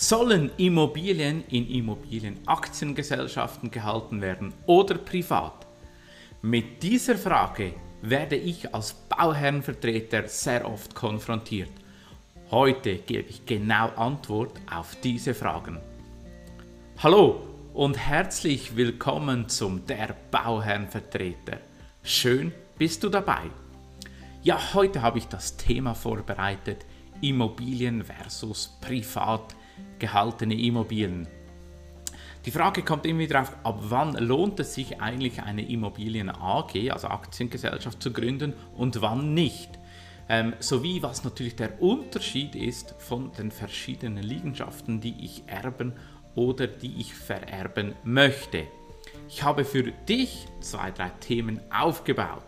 Sollen Immobilien in Immobilienaktiengesellschaften gehalten werden oder privat? Mit dieser Frage werde ich als Bauherrenvertreter sehr oft konfrontiert. Heute gebe ich genau Antwort auf diese Fragen. Hallo und herzlich willkommen zum Der Bauherrenvertreter. Schön bist du dabei. Ja, heute habe ich das Thema vorbereitet, Immobilien versus privat gehaltene Immobilien. Die Frage kommt immer wieder auf, ab wann lohnt es sich eigentlich eine Immobilien AG, also Aktiengesellschaft, zu gründen und wann nicht. Ähm, sowie was natürlich der Unterschied ist von den verschiedenen Liegenschaften, die ich erben oder die ich vererben möchte. Ich habe für dich zwei, drei Themen aufgebaut.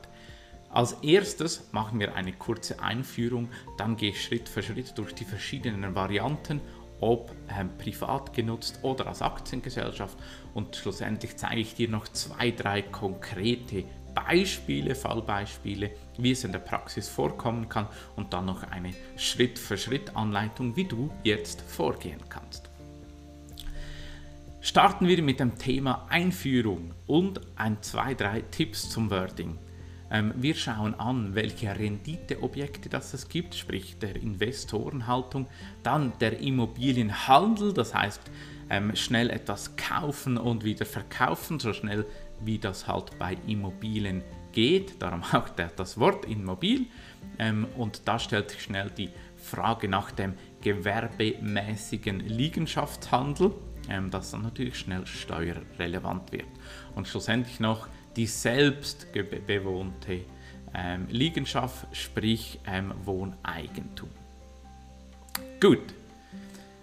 Als erstes machen wir eine kurze Einführung, dann gehe ich Schritt für Schritt durch die verschiedenen Varianten ob ähm, privat genutzt oder als Aktiengesellschaft. Und schlussendlich zeige ich dir noch zwei, drei konkrete Beispiele, Fallbeispiele, wie es in der Praxis vorkommen kann und dann noch eine Schritt-für-Schritt-Anleitung, wie du jetzt vorgehen kannst. Starten wir mit dem Thema Einführung und ein, zwei, drei Tipps zum Wording. Ähm, wir schauen an, welche Renditeobjekte das es gibt, sprich der Investorenhaltung, dann der Immobilienhandel, das heißt ähm, schnell etwas kaufen und wieder verkaufen, so schnell wie das halt bei Immobilien geht, darum auch das Wort Immobil. Ähm, und da stellt sich schnell die Frage nach dem gewerbemäßigen Liegenschaftshandel, das dann natürlich schnell steuerrelevant wird. Und schlussendlich noch die selbst bewohnte ähm, Liegenschaft, sprich ähm, Wohneigentum. Gut,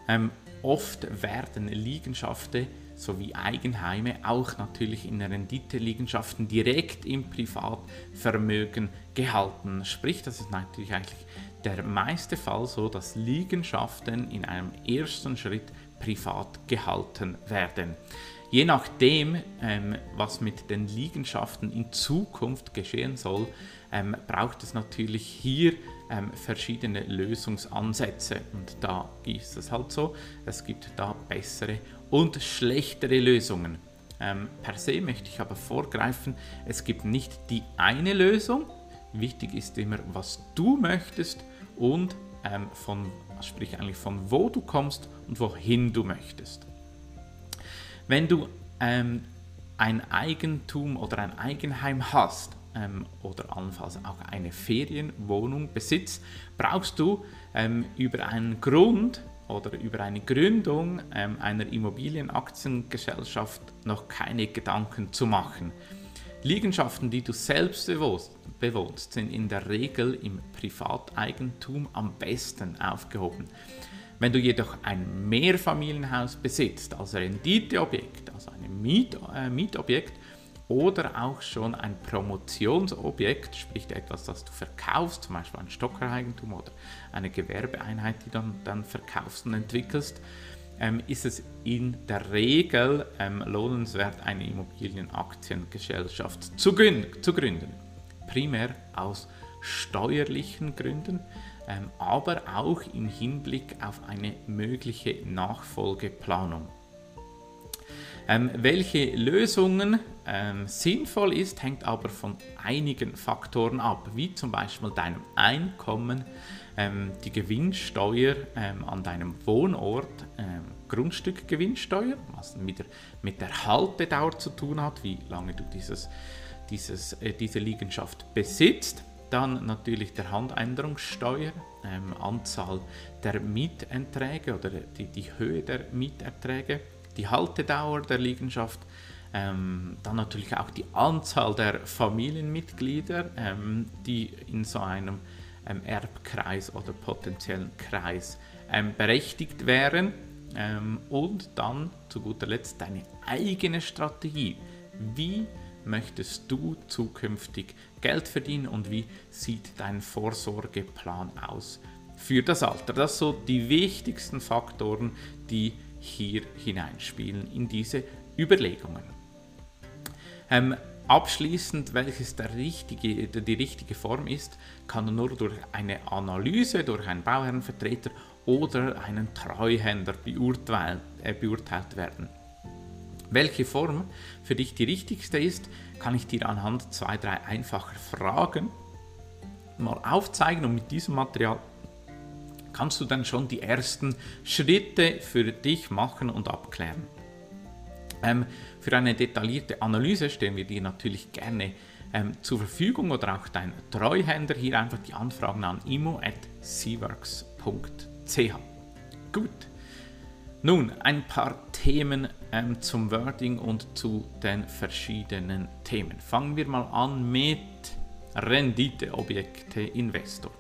ähm, oft werden Liegenschaften sowie Eigenheime auch natürlich in Rendite-Liegenschaften direkt im Privatvermögen gehalten. Sprich, das ist natürlich eigentlich der meiste Fall so, dass Liegenschaften in einem ersten Schritt privat gehalten werden. Je nachdem, ähm, was mit den Liegenschaften in Zukunft geschehen soll, ähm, braucht es natürlich hier ähm, verschiedene Lösungsansätze. Und da ist es halt so, es gibt da bessere und schlechtere Lösungen. Ähm, per se möchte ich aber vorgreifen, es gibt nicht die eine Lösung. Wichtig ist immer, was du möchtest und ähm, von, sprich eigentlich von wo du kommst und wohin du möchtest. Wenn du ähm, ein Eigentum oder ein Eigenheim hast ähm, oder allenfalls auch eine Ferienwohnung besitzt, brauchst du ähm, über einen Grund oder über eine Gründung ähm, einer Immobilienaktiengesellschaft noch keine Gedanken zu machen. Liegenschaften, die du selbst bewohnst, sind in der Regel im Privateigentum am besten aufgehoben. Wenn du jedoch ein Mehrfamilienhaus besitzt, als Renditeobjekt, also ein Miet, äh, Mietobjekt oder auch schon ein Promotionsobjekt, sprich etwas, das du verkaufst, zum Beispiel ein Stockereigentum oder eine Gewerbeeinheit, die du dann, dann verkaufst und entwickelst, ähm, ist es in der Regel ähm, lohnenswert, eine Immobilienaktiengesellschaft zu gründen, zu gründen. Primär aus steuerlichen Gründen, ähm, aber auch im Hinblick auf eine mögliche Nachfolgeplanung. Ähm, welche Lösungen ähm, sinnvoll ist, hängt aber von einigen Faktoren ab, wie zum Beispiel deinem Einkommen, die Gewinnsteuer an deinem Wohnort, Grundstückgewinnsteuer, was mit der, mit der Haltedauer zu tun hat, wie lange du dieses, dieses, äh, diese Liegenschaft besitzt. Dann natürlich der Handänderungssteuer, ähm, Anzahl der Mieterträge oder die, die Höhe der Mieterträge, die Haltedauer der Liegenschaft, ähm, dann natürlich auch die Anzahl der Familienmitglieder, ähm, die in so einem ähm, Erbkreis oder potenziellen Kreis ähm, berechtigt wären. Ähm, und dann zu guter Letzt deine eigene Strategie. Wie möchtest du zukünftig Geld verdienen und wie sieht dein Vorsorgeplan aus für das Alter? Das sind so die wichtigsten Faktoren, die hier hineinspielen in diese Überlegungen. Ähm, abschließend, welches richtige, die richtige Form ist, kann nur durch eine Analyse, durch einen Bauherrenvertreter oder einen Treuhänder beurteilt, äh, beurteilt werden. Welche Form für dich die richtigste ist, kann ich dir anhand zwei, drei einfacher Fragen mal aufzeigen und mit diesem Material kannst du dann schon die ersten Schritte für dich machen und abklären. Ähm, für eine detaillierte Analyse stellen wir dir natürlich gerne ähm, zur Verfügung oder auch dein Treuhänder hier einfach die Anfragen an imo.seaworks.ch. Gut. Nun, ein paar Themen ähm, zum Wording und zu den verschiedenen Themen. Fangen wir mal an mit Renditeobjekte Investor.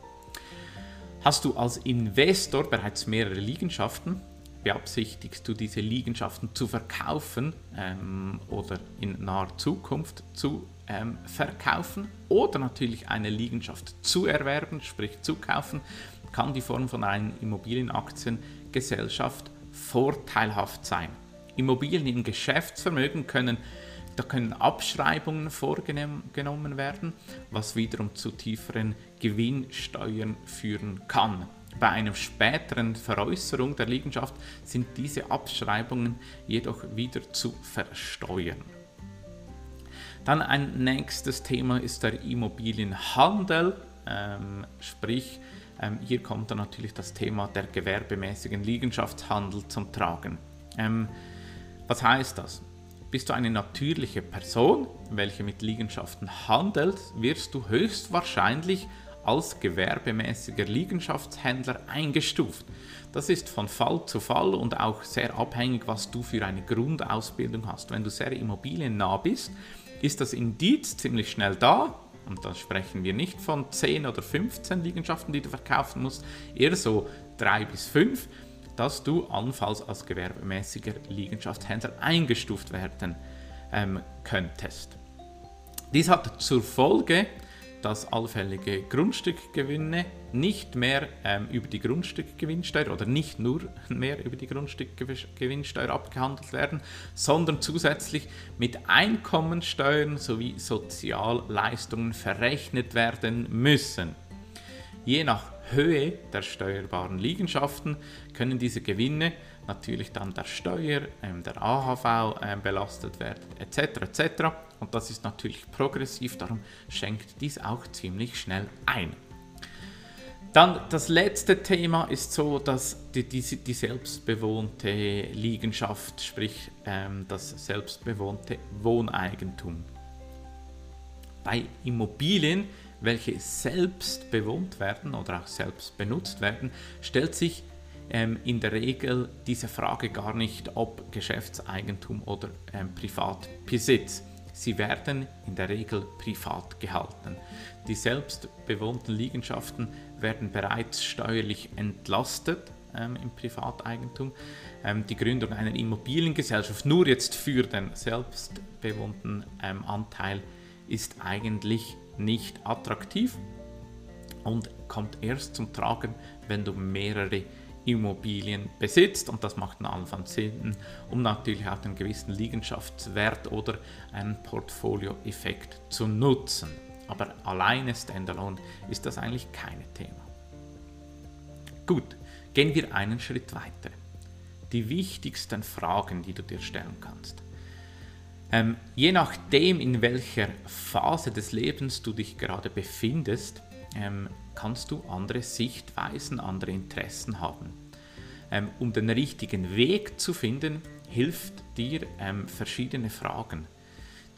Hast du als Investor bereits mehrere Liegenschaften? Beabsichtigst du diese Liegenschaften zu verkaufen ähm, oder in naher Zukunft zu ähm, verkaufen oder natürlich eine Liegenschaft zu erwerben, sprich zu kaufen, kann die Form von einer Immobilienaktiengesellschaft vorteilhaft sein. Immobilien im Geschäftsvermögen können da können Abschreibungen vorgenommen werden, was wiederum zu tieferen Gewinnsteuern führen kann. Bei einer späteren Veräußerung der Liegenschaft sind diese Abschreibungen jedoch wieder zu versteuern. Dann ein nächstes Thema ist der Immobilienhandel, ähm, sprich ähm, hier kommt dann natürlich das Thema der gewerbemäßigen Liegenschaftshandel zum Tragen. Ähm, was heißt das? Bist du eine natürliche Person, welche mit Liegenschaften handelt, wirst du höchstwahrscheinlich als gewerbemäßiger Liegenschaftshändler eingestuft. Das ist von Fall zu Fall und auch sehr abhängig, was du für eine Grundausbildung hast. Wenn du sehr immobiliennah bist, ist das Indiz ziemlich schnell da. Und da sprechen wir nicht von 10 oder 15 Liegenschaften, die du verkaufen musst, eher so 3 bis 5 dass du allenfalls als gewerbemäßiger Liegenschaftshändler eingestuft werden ähm, könntest. Dies hat zur Folge, dass allfällige Grundstückgewinne nicht mehr ähm, über die Grundstückgewinnsteuer oder nicht nur mehr über die Grundstückgewinnsteuer abgehandelt werden, sondern zusätzlich mit Einkommensteuern sowie Sozialleistungen verrechnet werden müssen. Je nach Höhe der steuerbaren Liegenschaften können diese Gewinne natürlich dann der Steuer, ähm, der AHV äh, belastet werden, etc. etc. Und das ist natürlich progressiv, darum schenkt dies auch ziemlich schnell ein. Dann das letzte Thema ist so, dass die, die, die selbstbewohnte Liegenschaft, sprich ähm, das selbstbewohnte Wohneigentum. Bei Immobilien welche selbst bewohnt werden oder auch selbst benutzt werden, stellt sich ähm, in der Regel diese Frage gar nicht, ob Geschäftseigentum oder ähm, Privatbesitz. Sie werden in der Regel privat gehalten. Die selbst bewohnten Liegenschaften werden bereits steuerlich entlastet ähm, im Privateigentum. Ähm, die Gründung einer Immobiliengesellschaft nur jetzt für den selbstbewohnten ähm, Anteil ist eigentlich nicht attraktiv und kommt erst zum Tragen, wenn du mehrere Immobilien besitzt und das macht dann allenfalls Sinn, um natürlich auch einen gewissen Liegenschaftswert oder einen Portfolioeffekt zu nutzen. Aber alleine Standalone ist das eigentlich kein Thema. Gut, gehen wir einen Schritt weiter. Die wichtigsten Fragen, die du dir stellen kannst. Ähm, je nachdem, in welcher Phase des Lebens du dich gerade befindest, ähm, kannst du andere Sichtweisen, andere Interessen haben. Ähm, um den richtigen Weg zu finden, hilft dir ähm, verschiedene Fragen.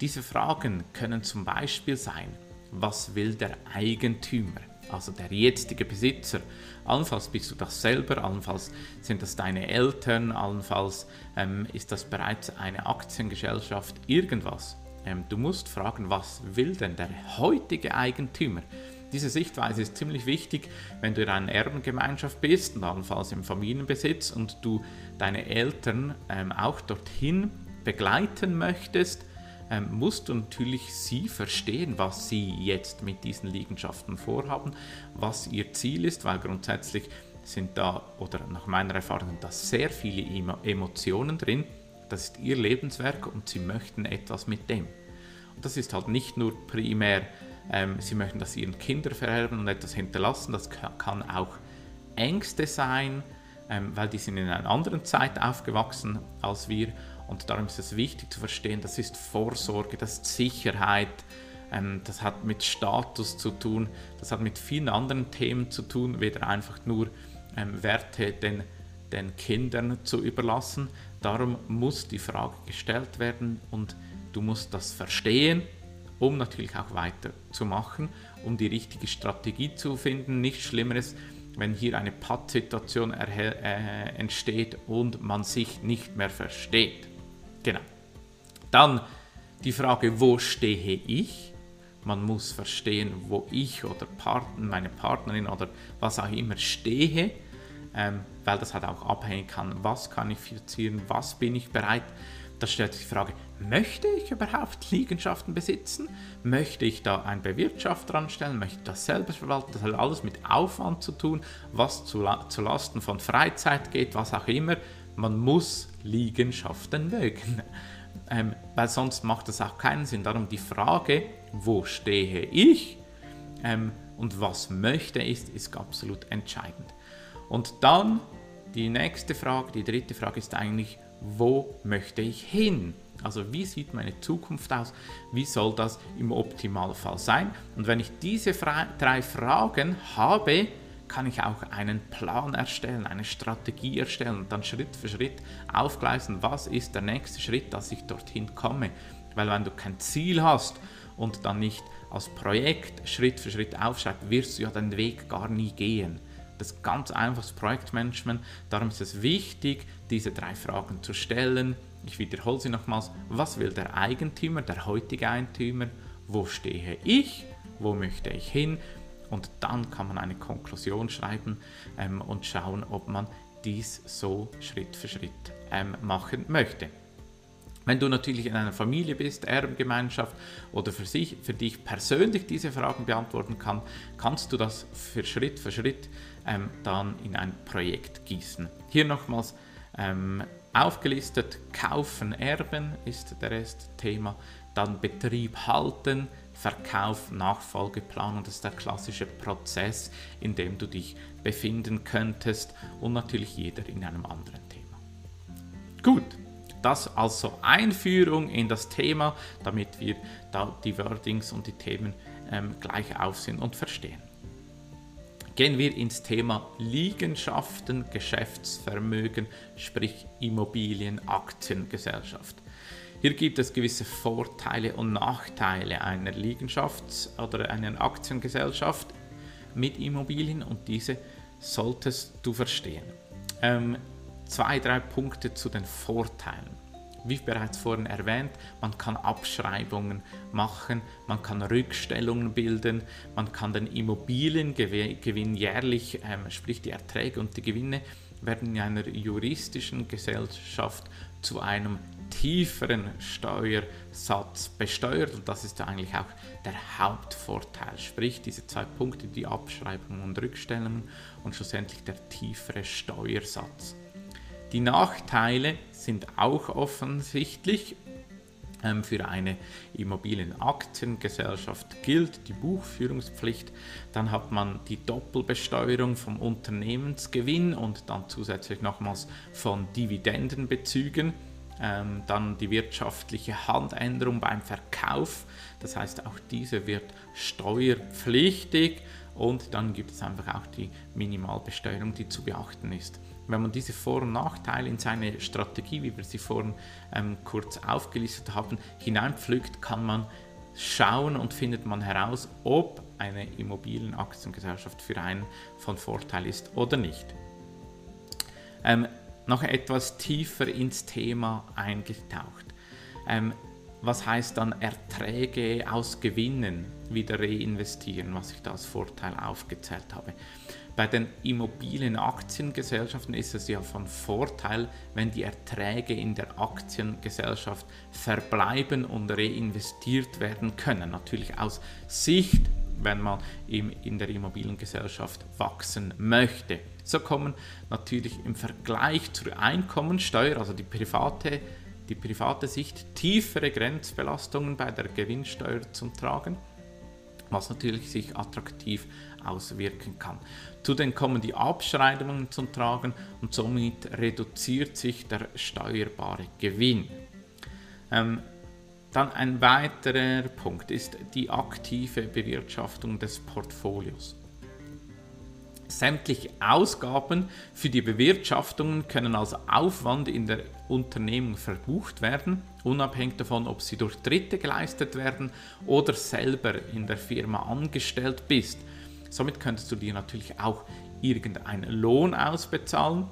Diese Fragen können zum Beispiel sein, was will der Eigentümer? also der jetzige Besitzer. Allenfalls bist du das selber, allenfalls sind das deine Eltern, allenfalls ähm, ist das bereits eine Aktiengesellschaft, irgendwas. Ähm, du musst fragen, was will denn der heutige Eigentümer? Diese Sichtweise ist ziemlich wichtig, wenn du in einer Erbengemeinschaft bist und allenfalls im Familienbesitz und du deine Eltern ähm, auch dorthin begleiten möchtest, ähm, musst du natürlich sie verstehen, was sie jetzt mit diesen Liegenschaften vorhaben, was ihr Ziel ist, weil grundsätzlich sind da, oder nach meiner Erfahrung, da sehr viele Emotionen drin. Das ist ihr Lebenswerk und sie möchten etwas mit dem. Und das ist halt nicht nur primär, ähm, sie möchten das ihren Kindern vererben und etwas hinterlassen, das kann auch Ängste sein, ähm, weil die sind in einer anderen Zeit aufgewachsen als wir. Und darum ist es wichtig zu verstehen, das ist Vorsorge, das ist Sicherheit, ähm, das hat mit Status zu tun, das hat mit vielen anderen Themen zu tun, weder einfach nur ähm, Werte den, den Kindern zu überlassen. Darum muss die Frage gestellt werden und du musst das verstehen, um natürlich auch weiterzumachen, um die richtige Strategie zu finden. Nichts Schlimmeres, wenn hier eine Pattsituation äh, entsteht und man sich nicht mehr versteht. Genau. Dann die Frage, wo stehe ich? Man muss verstehen, wo ich oder Partner, meine Partnerin oder was auch immer stehe, ähm, weil das halt auch abhängen kann, was kann ich finanzieren, was bin ich bereit. Da stellt sich die Frage, möchte ich überhaupt Liegenschaften besitzen? Möchte ich da einen Bewirtschafter anstellen? Möchte ich das selber verwalten? Das hat alles mit Aufwand zu tun, was zu, zu Lasten von Freizeit geht, was auch immer. Man muss Liegenschaften mögen, ähm, weil sonst macht das auch keinen Sinn. Darum die Frage, wo stehe ich ähm, und was möchte ich, ist absolut entscheidend. Und dann die nächste Frage, die dritte Frage ist eigentlich, wo möchte ich hin? Also wie sieht meine Zukunft aus? Wie soll das im Optimalfall sein? Und wenn ich diese drei Fragen habe, kann ich auch einen Plan erstellen, eine Strategie erstellen und dann Schritt für Schritt aufgleisen, was ist der nächste Schritt, dass ich dorthin komme. Weil wenn du kein Ziel hast und dann nicht als Projekt Schritt für Schritt aufschreibst, wirst du ja den Weg gar nie gehen. Das ist ganz einfaches Projektmanagement. Darum ist es wichtig, diese drei Fragen zu stellen. Ich wiederhole sie nochmals. Was will der Eigentümer, der heutige Eigentümer? Wo stehe ich? Wo möchte ich hin? Und dann kann man eine Konklusion schreiben ähm, und schauen, ob man dies so Schritt für Schritt ähm, machen möchte. Wenn du natürlich in einer Familie bist, Erbengemeinschaft oder für, sich, für dich persönlich diese Fragen beantworten kann, kannst du das für Schritt für Schritt ähm, dann in ein Projekt gießen. Hier nochmals ähm, aufgelistet, kaufen, erben ist der Rest Thema, dann Betrieb halten, Verkauf, Nachfolgeplanung, das ist der klassische Prozess, in dem du dich befinden könntest und natürlich jeder in einem anderen Thema. Gut, das also Einführung in das Thema, damit wir da die Wordings und die Themen ähm, gleich auf sind und verstehen. Gehen wir ins Thema Liegenschaften, Geschäftsvermögen, sprich Immobilien, Aktiengesellschaft. Hier gibt es gewisse Vorteile und Nachteile einer Liegenschafts- oder einer Aktiengesellschaft mit Immobilien und diese solltest du verstehen. Ähm, zwei, drei Punkte zu den Vorteilen. Wie bereits vorhin erwähnt, man kann Abschreibungen machen, man kann Rückstellungen bilden, man kann den Immobiliengewinn jährlich, ähm, sprich die Erträge und die Gewinne, werden in einer juristischen Gesellschaft zu einem tieferen Steuersatz besteuert und das ist ja eigentlich auch der Hauptvorteil, sprich diese zwei Punkte, die Abschreibungen und Rückstellungen und schlussendlich der tiefere Steuersatz. Die Nachteile sind auch offensichtlich. Ähm, für eine Immobilienaktiengesellschaft gilt die Buchführungspflicht. Dann hat man die Doppelbesteuerung vom Unternehmensgewinn und dann zusätzlich nochmals von Dividendenbezügen. Ähm, dann die wirtschaftliche Handänderung beim Verkauf. Das heißt, auch diese wird steuerpflichtig. Und dann gibt es einfach auch die Minimalbesteuerung, die zu beachten ist wenn man diese Vor- und Nachteile in seine Strategie, wie wir sie vorhin ähm, kurz aufgelistet haben, hineinpflückt, kann man schauen und findet man heraus, ob eine Immobilienaktiengesellschaft für einen von Vorteil ist oder nicht. Ähm, noch etwas tiefer ins Thema eingetaucht. Ähm, was heißt dann Erträge aus Gewinnen wieder reinvestieren, was ich da als Vorteil aufgezählt habe? Bei den Immobilienaktiengesellschaften ist es ja von Vorteil, wenn die Erträge in der Aktiengesellschaft verbleiben und reinvestiert werden können. Natürlich aus Sicht, wenn man in der Immobiliengesellschaft wachsen möchte. So kommen natürlich im Vergleich zur Einkommensteuer, also die private, die private Sicht, tiefere Grenzbelastungen bei der Gewinnsteuer zum Tragen. was natürlich sich attraktiv auswirken kann. Zudem kommen die Abschreibungen zum Tragen und somit reduziert sich der steuerbare Gewinn. Ähm, dann ein weiterer Punkt ist die aktive Bewirtschaftung des Portfolios. Sämtliche Ausgaben für die Bewirtschaftungen können als Aufwand in der Unternehmung verbucht werden, unabhängig davon, ob sie durch Dritte geleistet werden oder selber in der Firma angestellt bist. Somit könntest du dir natürlich auch irgendeinen Lohn ausbezahlen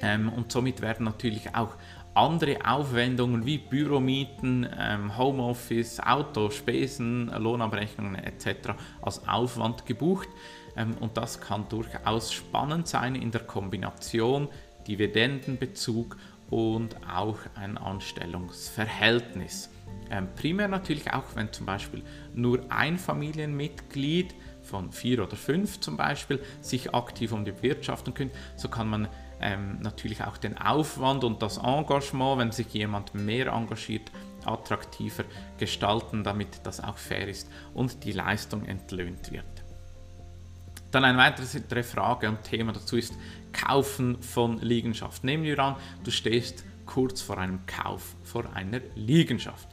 ähm, und somit werden natürlich auch andere Aufwendungen wie Büromieten, ähm, Homeoffice, Auto, Spesen, Lohnabrechnungen etc. als Aufwand gebucht. Ähm, und das kann durchaus spannend sein in der Kombination Dividendenbezug und auch ein Anstellungsverhältnis. Ähm, primär natürlich auch, wenn zum Beispiel nur ein Familienmitglied von vier oder fünf zum Beispiel sich aktiv um die Wirtschaften kümmert, so kann man ähm, natürlich auch den Aufwand und das Engagement, wenn sich jemand mehr engagiert, attraktiver gestalten, damit das auch fair ist und die Leistung entlöhnt wird. Dann eine weitere Frage und Thema dazu ist Kaufen von Liegenschaft. Nehmen wir an, du stehst kurz vor einem Kauf vor einer Liegenschaft.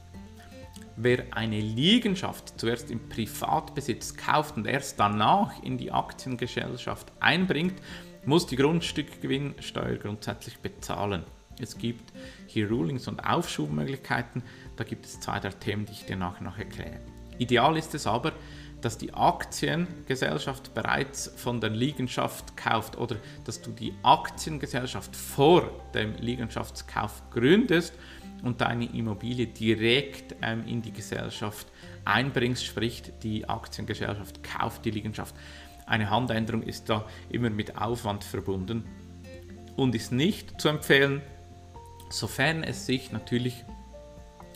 Wer eine Liegenschaft zuerst im Privatbesitz kauft und erst danach in die Aktiengesellschaft einbringt, muss die Grundstückgewinnsteuer grundsätzlich bezahlen. Es gibt hier Rulings und Aufschubmöglichkeiten. Da gibt es zwei der Themen, die ich dir nachher noch erkläre. Ideal ist es aber, dass die Aktiengesellschaft bereits von der Liegenschaft kauft oder dass du die Aktiengesellschaft vor dem Liegenschaftskauf gründest und deine Immobilie direkt ähm, in die Gesellschaft einbringst, sprich die Aktiengesellschaft kauft die Liegenschaft. Eine Handänderung ist da immer mit Aufwand verbunden und ist nicht zu empfehlen, sofern es sich natürlich,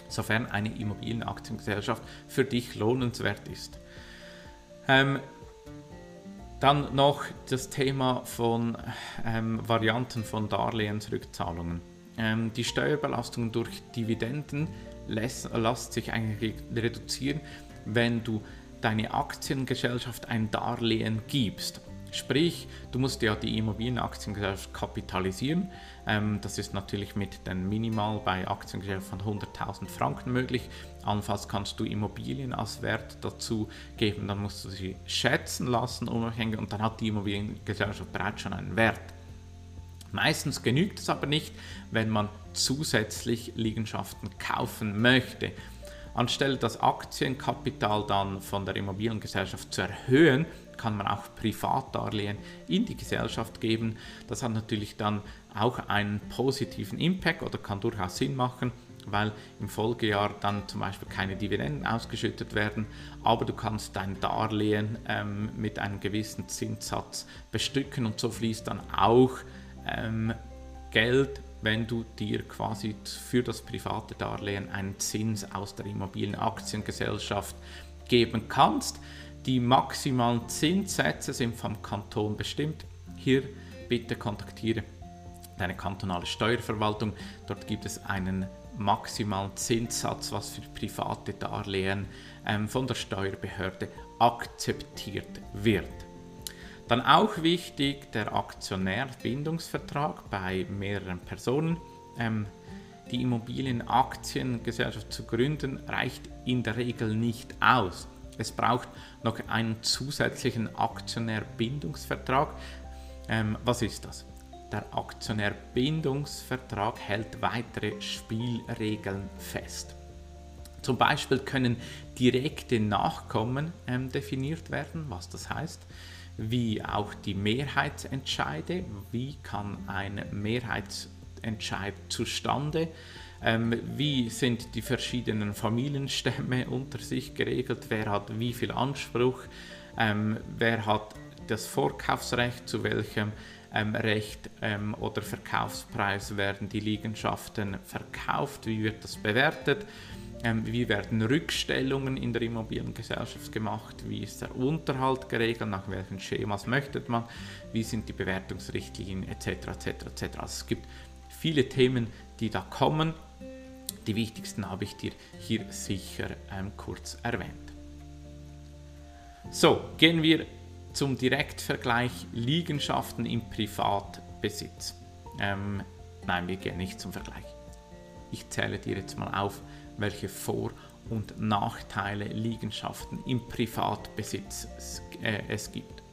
sofern eine Immobilienaktiengesellschaft für dich lohnenswert ist. Ähm, dann noch das Thema von ähm, Varianten von Darlehensrückzahlungen. Ähm, die Steuerbelastung durch Dividenden lässt, lässt sich eigentlich reduzieren, wenn du deine Aktiengesellschaft ein Darlehen gibst. Sprich, du musst ja die Immobilienaktiengesellschaft kapitalisieren. Ähm, das ist natürlich mit den Minimal bei Aktiengesellschaften von 100.000 Franken möglich. Allenfalls kannst du Immobilien als Wert dazu geben, dann musst du sie schätzen lassen unabhängig und dann hat die Immobiliengesellschaft bereits schon einen Wert. Meistens genügt es aber nicht, wenn man zusätzlich Liegenschaften kaufen möchte. Anstelle das Aktienkapital dann von der Immobiliengesellschaft zu erhöhen, kann man auch Privatdarlehen in die Gesellschaft geben. Das hat natürlich dann auch einen positiven Impact oder kann durchaus Sinn machen, weil im Folgejahr dann zum Beispiel keine Dividenden ausgeschüttet werden, aber du kannst dein Darlehen ähm, mit einem gewissen Zinssatz bestücken und so fließt dann auch ähm, Geld wenn du dir quasi für das private Darlehen einen Zins aus der Immobilienaktiengesellschaft geben kannst. Die maximalen Zinssätze sind vom Kanton bestimmt. Hier bitte kontaktiere deine kantonale Steuerverwaltung. Dort gibt es einen maximalen Zinssatz, was für private Darlehen ähm, von der Steuerbehörde akzeptiert wird. Dann auch wichtig der Aktionärbindungsvertrag bei mehreren Personen. Ähm, die Immobilienaktiengesellschaft zu gründen reicht in der Regel nicht aus. Es braucht noch einen zusätzlichen Aktionärbindungsvertrag. Ähm, was ist das? Der Aktionärbindungsvertrag hält weitere Spielregeln fest. Zum Beispiel können direkte Nachkommen ähm, definiert werden, was das heißt wie auch die Mehrheitsentscheide, wie kann ein Mehrheitsentscheid zustande, ähm, wie sind die verschiedenen Familienstämme unter sich geregelt, wer hat wie viel Anspruch, ähm, wer hat das Vorkaufsrecht, zu welchem ähm, Recht ähm, oder Verkaufspreis werden die Liegenschaften verkauft, wie wird das bewertet ähm, wie werden Rückstellungen in der Immobiliengesellschaft gemacht? Wie ist der Unterhalt geregelt? Nach welchen Schemas möchte man? Wie sind die Bewertungsrichtlinien etc. etc. etc. Also es gibt viele Themen, die da kommen. Die wichtigsten habe ich dir hier sicher ähm, kurz erwähnt. So, gehen wir zum Direktvergleich Liegenschaften im Privatbesitz. Ähm, nein, wir gehen nicht zum Vergleich. Ich zähle dir jetzt mal auf, welche Vor- und Nachteile Liegenschaften im Privatbesitz äh, es gibt.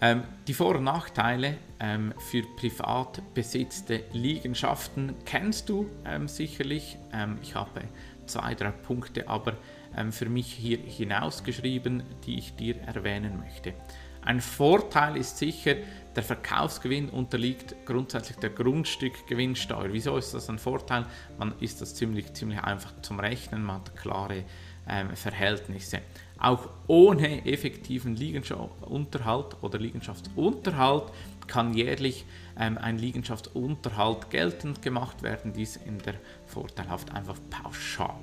Ähm, die Vor- und Nachteile ähm, für privat besetzte Liegenschaften kennst du ähm, sicherlich. Ähm, ich habe zwei, drei Punkte aber ähm, für mich hier hinausgeschrieben, die ich dir erwähnen möchte. Ein Vorteil ist sicher, der Verkaufsgewinn unterliegt grundsätzlich der Grundstückgewinnsteuer. Wieso ist das ein Vorteil? Man ist das ziemlich, ziemlich einfach zum Rechnen, man hat klare ähm, Verhältnisse. Auch ohne effektiven Liegenschaftsunterhalt oder Liegenschaftsunterhalt kann jährlich ähm, ein Liegenschaftsunterhalt geltend gemacht werden. Dies in der Vorteilhaft einfach pauschal.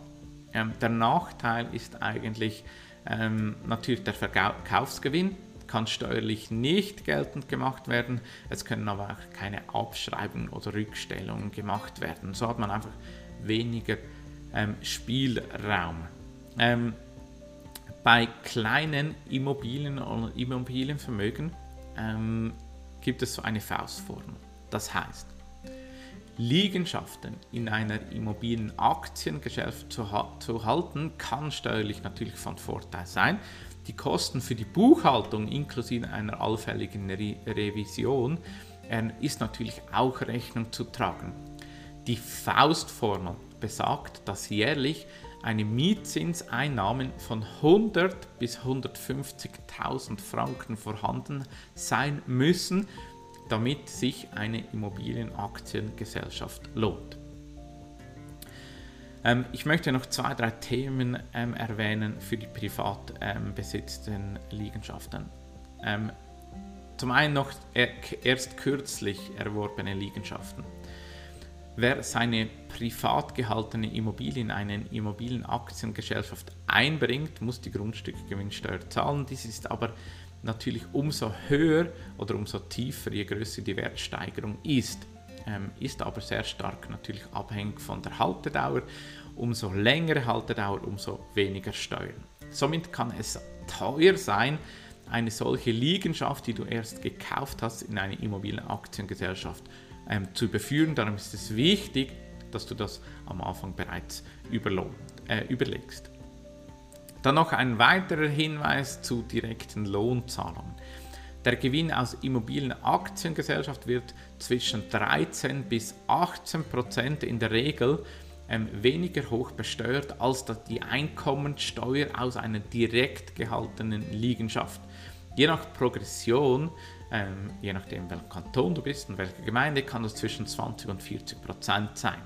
Ähm, der Nachteil ist eigentlich ähm, natürlich der Verkaufsgewinn kann steuerlich nicht geltend gemacht werden. Es können aber auch keine Abschreibungen oder Rückstellungen gemacht werden. So hat man einfach weniger ähm, Spielraum. Ähm, bei kleinen Immobilien oder Immobilienvermögen ähm, gibt es so eine Faustformel. Das heißt, Liegenschaften in einer Immobilienaktiengesellschaft zu, zu halten, kann steuerlich natürlich von Vorteil sein. Die Kosten für die Buchhaltung inklusive einer allfälligen Re Revision äh, ist natürlich auch Rechnung zu tragen. Die Faustformel besagt, dass jährlich eine Mietzinseinnahmen von 100 bis 150.000 Franken vorhanden sein müssen, damit sich eine Immobilienaktiengesellschaft lohnt. Ähm, ich möchte noch zwei, drei Themen ähm, erwähnen für die privat ähm, besetzten Liegenschaften. Ähm, zum einen noch erst kürzlich erworbene Liegenschaften. Wer seine privat gehaltene Immobilie in eine Immobilienaktiengesellschaft einbringt, muss die Grundstückgewinnsteuer zahlen. Dies ist aber natürlich umso höher oder umso tiefer, je größer die Wertsteigerung ist. Ähm, ist aber sehr stark natürlich abhängig von der Haltedauer. Umso längere Haltedauer, umso weniger Steuern. Somit kann es teuer sein, eine solche Liegenschaft, die du erst gekauft hast, in eine Immobilienaktiengesellschaft ähm, zu überführen. Darum ist es wichtig, dass du das am Anfang bereits äh, überlegst. Dann noch ein weiterer Hinweis zu direkten Lohnzahlungen. Der Gewinn aus Immobilienaktiengesellschaft wird zwischen 13 bis 18 Prozent in der Regel ähm, weniger hoch besteuert als die Einkommensteuer aus einer direkt gehaltenen Liegenschaft. Je nach Progression ähm, je nachdem, welcher Kanton du bist und welche Gemeinde, kann das zwischen 20 und 40 Prozent sein.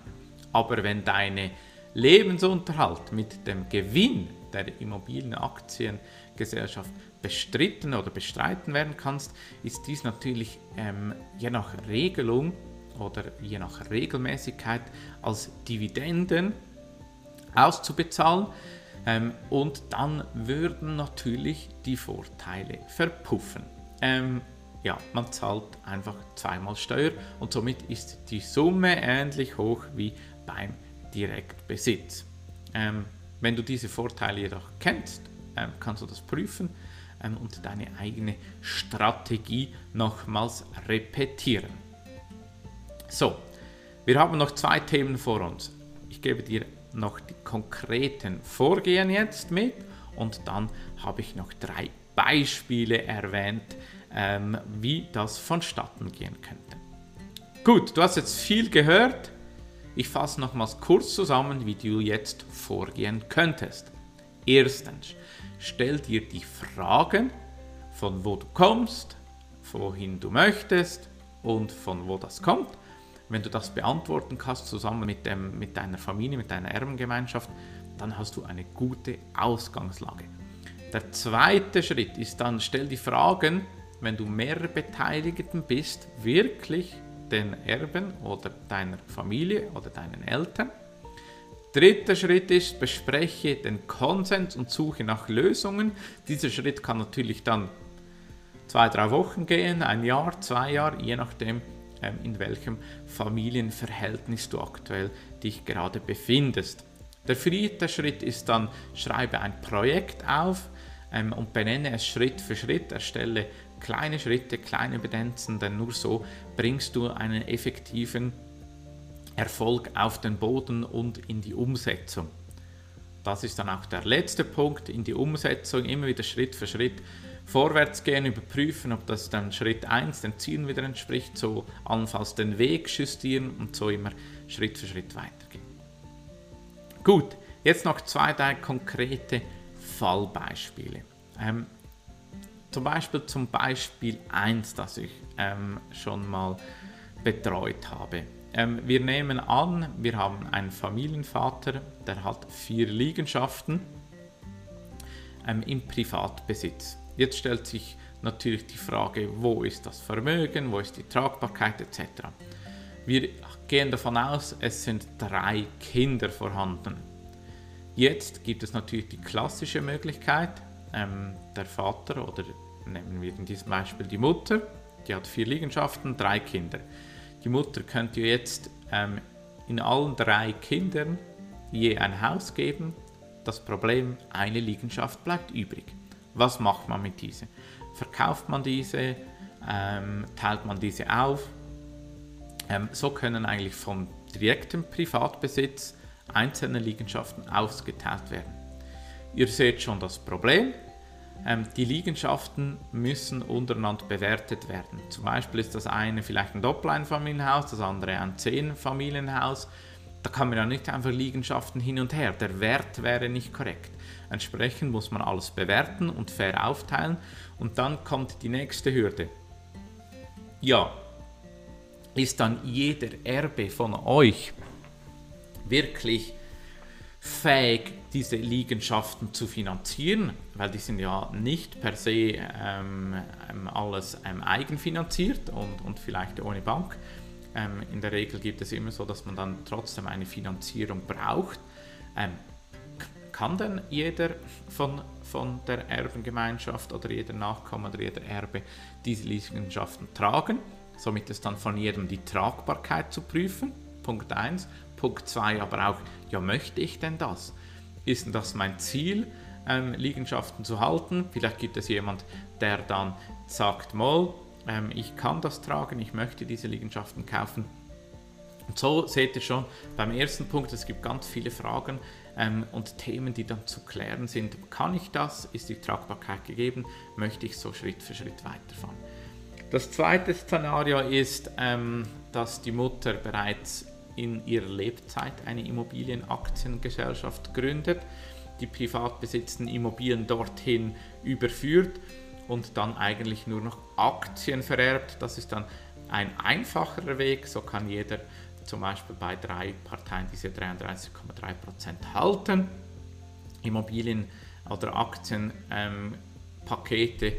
Aber wenn deine Lebensunterhalt mit dem Gewinn der Immobilienaktiengesellschaft bestritten oder bestreiten werden kannst, ist dies natürlich ähm, je nach Regelung oder je nach Regelmäßigkeit als Dividenden auszubezahlen. Ähm, und dann würden natürlich die Vorteile verpuffen. Ähm, ja, man zahlt einfach zweimal Steuer und somit ist die Summe ähnlich hoch wie beim Direktbesitz. Ähm, wenn du diese Vorteile jedoch kennst, ähm, kannst du das prüfen ähm, und deine eigene Strategie nochmals repetieren. So, wir haben noch zwei Themen vor uns. Ich gebe dir noch die konkreten Vorgehen jetzt mit und dann habe ich noch drei Beispiele erwähnt, ähm, wie das vonstatten gehen könnte. Gut, du hast jetzt viel gehört. Ich fasse nochmals kurz zusammen, wie du jetzt vorgehen könntest. Erstens, stell dir die Fragen, von wo du kommst, wohin du möchtest und von wo das kommt. Wenn du das beantworten kannst, zusammen mit, dem, mit deiner Familie, mit deiner Erbengemeinschaft, dann hast du eine gute Ausgangslage. Der zweite Schritt ist dann, stell die Fragen, wenn du mehrere Beteiligten bist, wirklich den Erben oder deiner Familie oder deinen Eltern. Dritter Schritt ist, bespreche den Konsens und suche nach Lösungen. Dieser Schritt kann natürlich dann zwei, drei Wochen gehen, ein Jahr, zwei Jahre, je nachdem, ähm, in welchem Familienverhältnis du aktuell dich gerade befindest. Der vierte Schritt ist dann, schreibe ein Projekt auf ähm, und benenne es Schritt für Schritt, erstelle kleine Schritte, kleine Evidenzen, denn nur so bringst du einen effektiven Erfolg auf den Boden und in die Umsetzung. Das ist dann auch der letzte Punkt, in die Umsetzung, immer wieder Schritt für Schritt vorwärts gehen, überprüfen, ob das dann Schritt 1 den Zielen wieder entspricht, so allenfalls den Weg justieren und so immer Schritt für Schritt weitergehen. Gut, jetzt noch zwei, drei konkrete Fallbeispiele. Ähm, zum Beispiel zum Beispiel 1, das ich ähm, schon mal betreut habe. Ähm, wir nehmen an, wir haben einen Familienvater, der hat vier Liegenschaften ähm, im Privatbesitz. Jetzt stellt sich natürlich die Frage, wo ist das Vermögen, wo ist die Tragbarkeit etc. Wir gehen davon aus, es sind drei Kinder vorhanden. Jetzt gibt es natürlich die klassische Möglichkeit, ähm, der Vater oder nehmen wir in diesem Beispiel die Mutter, die hat vier Liegenschaften, drei Kinder. Die Mutter könnte jetzt ähm, in allen drei Kindern je ein Haus geben. Das Problem, eine Liegenschaft bleibt übrig. Was macht man mit dieser? Verkauft man diese? Ähm, teilt man diese auf? Ähm, so können eigentlich vom direkten Privatbesitz einzelne Liegenschaften ausgeteilt werden. Ihr seht schon das Problem. Ähm, die Liegenschaften müssen untereinander bewertet werden. Zum Beispiel ist das eine vielleicht ein Doppeleinfamilienhaus, das andere ein Zehnfamilienhaus. Da kann man ja nicht einfach Liegenschaften hin und her. Der Wert wäre nicht korrekt. Entsprechend muss man alles bewerten und fair aufteilen. Und dann kommt die nächste Hürde. Ja, ist dann jeder Erbe von euch wirklich fähig, diese Liegenschaften zu finanzieren, weil die sind ja nicht per se ähm, ähm, alles ähm, eigenfinanziert und, und vielleicht ohne Bank. Ähm, in der Regel gibt es immer so, dass man dann trotzdem eine Finanzierung braucht. Ähm, kann denn jeder von, von der Erbengemeinschaft oder jeder Nachkomme oder jeder Erbe diese Liegenschaften tragen? Somit ist dann von jedem die Tragbarkeit zu prüfen. Punkt 1. Punkt 2 aber auch, ja, möchte ich denn das? Ist denn das mein Ziel, ähm, Liegenschaften zu halten? Vielleicht gibt es jemand, der dann sagt, mal, ähm, ich kann das tragen, ich möchte diese Liegenschaften kaufen. Und so seht ihr schon beim ersten Punkt, es gibt ganz viele Fragen ähm, und Themen, die dann zu klären sind. Kann ich das? Ist die Tragbarkeit gegeben? Möchte ich so Schritt für Schritt weiterfahren? Das zweite Szenario ist, ähm, dass die Mutter bereits in ihrer Lebzeit eine Immobilienaktiengesellschaft gründet, die privat besitzten Immobilien dorthin überführt und dann eigentlich nur noch Aktien vererbt. Das ist dann ein einfacherer Weg. So kann jeder zum Beispiel bei drei Parteien diese 33,3% halten. Immobilien oder Aktienpakete ähm,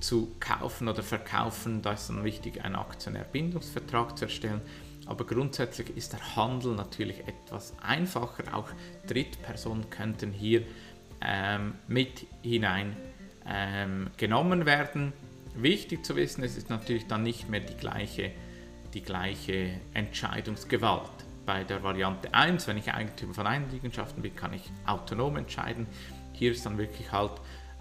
zu kaufen oder verkaufen, da ist dann wichtig, einen Aktionärbindungsvertrag zu erstellen. Aber grundsätzlich ist der Handel natürlich etwas einfacher. Auch Drittpersonen könnten hier ähm, mit hinein ähm, genommen werden. Wichtig zu wissen, es ist natürlich dann nicht mehr die gleiche, die gleiche Entscheidungsgewalt. Bei der Variante 1, wenn ich Eigentümer von einer Liegenschaften bin, kann ich autonom entscheiden. Hier ist dann wirklich halt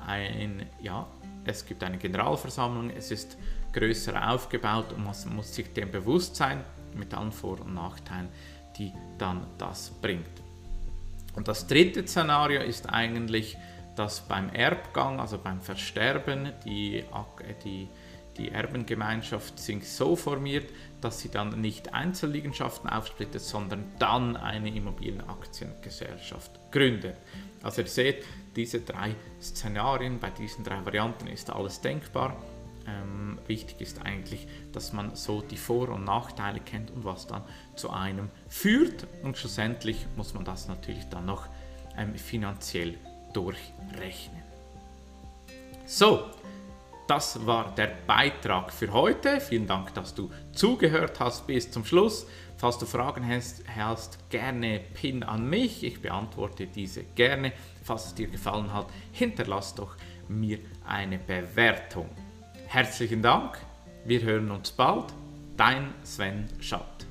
ein, ja, es gibt eine Generalversammlung, es ist größer aufgebaut und man muss sich dem bewusst sein, mit allen Vor- und Nachteilen, die dann das bringt. Und das dritte Szenario ist eigentlich, dass beim Erbgang, also beim Versterben, die, die, die Erbengemeinschaft sich so formiert, dass sie dann nicht Einzelliegenschaften aufsplittet, sondern dann eine Immobilienaktiengesellschaft gründet. Also ihr seht, diese drei Szenarien, bei diesen drei Varianten ist alles denkbar. Ähm, wichtig ist eigentlich, dass man so die Vor- und Nachteile kennt und was dann zu einem führt. Und schlussendlich muss man das natürlich dann noch ähm, finanziell durchrechnen. So, das war der Beitrag für heute. Vielen Dank, dass du zugehört hast bis zum Schluss. Falls du Fragen hast, hast gerne Pin an mich. Ich beantworte diese gerne. Falls es dir gefallen hat, hinterlass doch mir eine Bewertung. Herzlichen Dank, wir hören uns bald. Dein Sven Schatt.